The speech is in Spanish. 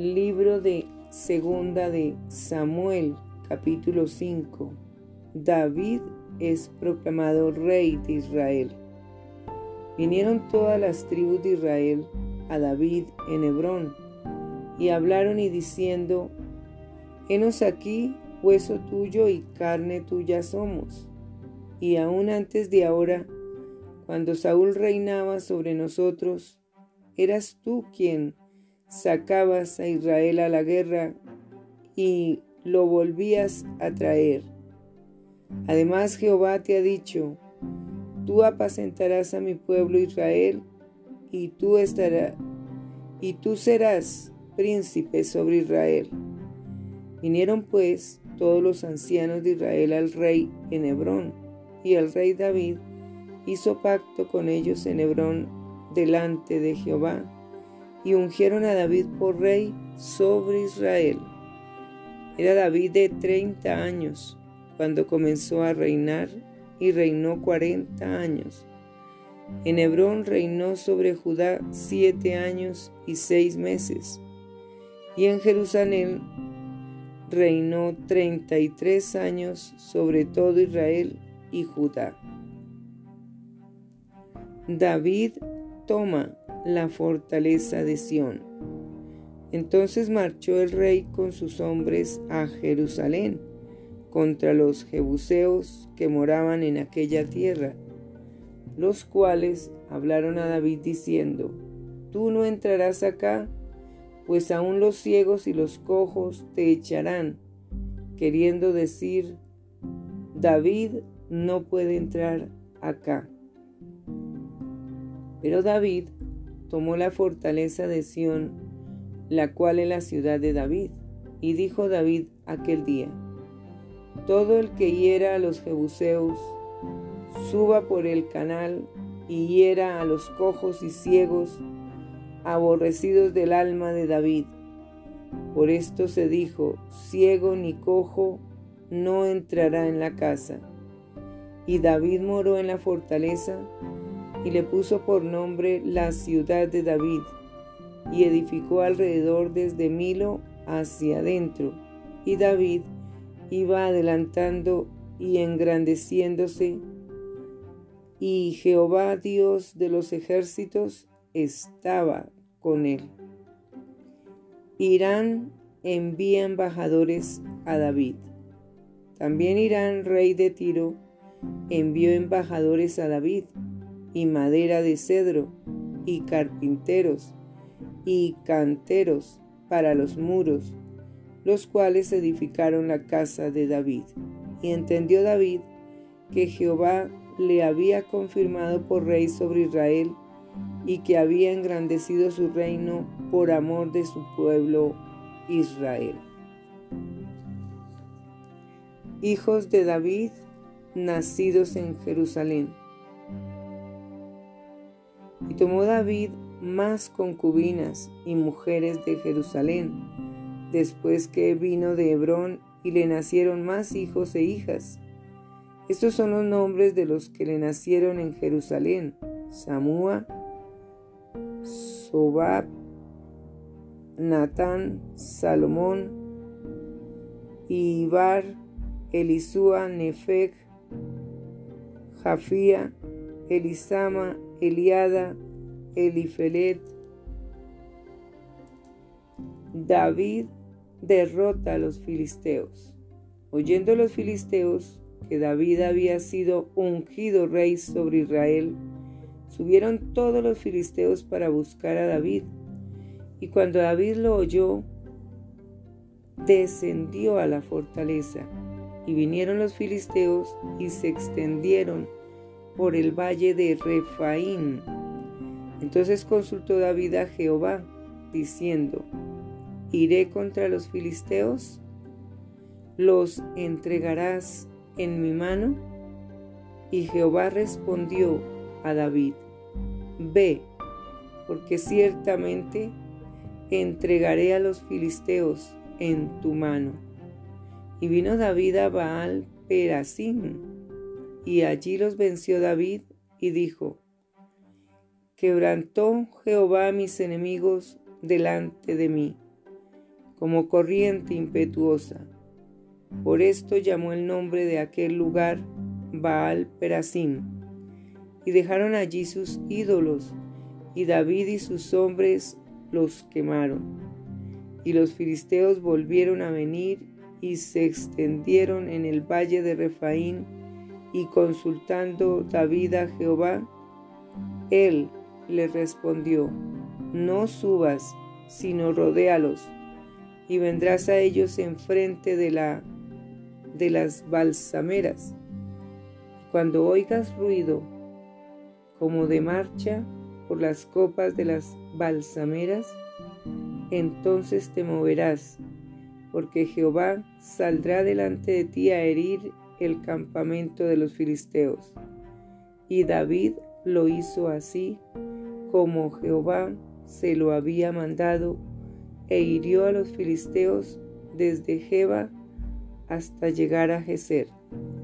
Libro de Segunda de Samuel, capítulo 5. David es proclamado rey de Israel. Vinieron todas las tribus de Israel a David en Hebrón y hablaron y diciendo, Henos aquí, hueso tuyo y carne tuya somos. Y aún antes de ahora, cuando Saúl reinaba sobre nosotros, eras tú quien sacabas a Israel a la guerra y lo volvías a traer. Además Jehová te ha dicho, tú apacentarás a mi pueblo Israel y tú estarás y tú serás príncipe sobre Israel. Vinieron pues todos los ancianos de Israel al rey en Hebrón, y el rey David hizo pacto con ellos en Hebrón delante de Jehová y ungieron a David por rey sobre Israel. Era David de 30 años cuando comenzó a reinar y reinó 40 años. En Hebrón reinó sobre Judá siete años y seis meses, y en Jerusalén reinó 33 años sobre todo Israel y Judá. David toma la fortaleza de Sión. Entonces marchó el rey con sus hombres a Jerusalén contra los jebuseos que moraban en aquella tierra, los cuales hablaron a David diciendo, Tú no entrarás acá, pues aún los ciegos y los cojos te echarán, queriendo decir, David no puede entrar acá. Pero David tomó la fortaleza de Sión, la cual es la ciudad de David. Y dijo David aquel día, todo el que hiera a los jebuseos, suba por el canal y hiera a los cojos y ciegos, aborrecidos del alma de David. Por esto se dijo, ciego ni cojo no entrará en la casa. Y David moró en la fortaleza y le puso por nombre la ciudad de David, y edificó alrededor desde Milo hacia adentro. Y David iba adelantando y engrandeciéndose, y Jehová Dios de los ejércitos estaba con él. Irán envía embajadores a David. También Irán, rey de Tiro, envió embajadores a David y madera de cedro, y carpinteros, y canteros para los muros, los cuales edificaron la casa de David. Y entendió David que Jehová le había confirmado por rey sobre Israel, y que había engrandecido su reino por amor de su pueblo Israel. Hijos de David, nacidos en Jerusalén. Y tomó David más concubinas y mujeres de Jerusalén, después que vino de Hebrón y le nacieron más hijos e hijas. Estos son los nombres de los que le nacieron en Jerusalén: Samúa, Sobab, Natán, Salomón, Ibar, Elisúa, Nefeg, Jafía, Elisama, Eliada, Elifelet. David derrota a los filisteos. Oyendo los filisteos que David había sido ungido rey sobre Israel, subieron todos los filisteos para buscar a David. Y cuando David lo oyó, descendió a la fortaleza. Y vinieron los filisteos y se extendieron por el valle de Refaín. Entonces consultó David a Jehová, diciendo, ¿iré contra los filisteos? ¿Los entregarás en mi mano? Y Jehová respondió a David, Ve, porque ciertamente entregaré a los filisteos en tu mano. Y vino David a Baal Perasim, y allí los venció David y dijo, Quebrantó Jehová a mis enemigos delante de mí. como corriente impetuosa. Por esto llamó el nombre de aquel lugar Baal Perasim. Y dejaron allí sus ídolos, y David y sus hombres los quemaron. Y los filisteos volvieron a venir y se extendieron en el valle de Refaín, y consultando David a Jehová, él le respondió, no subas, sino rodéalos, y vendrás a ellos enfrente de la de las balsameras. Cuando oigas ruido como de marcha por las copas de las balsameras, entonces te moverás, porque Jehová saldrá delante de ti a herir el campamento de los filisteos. Y David lo hizo así como Jehová se lo había mandado, e hirió a los filisteos desde Jeba hasta llegar a.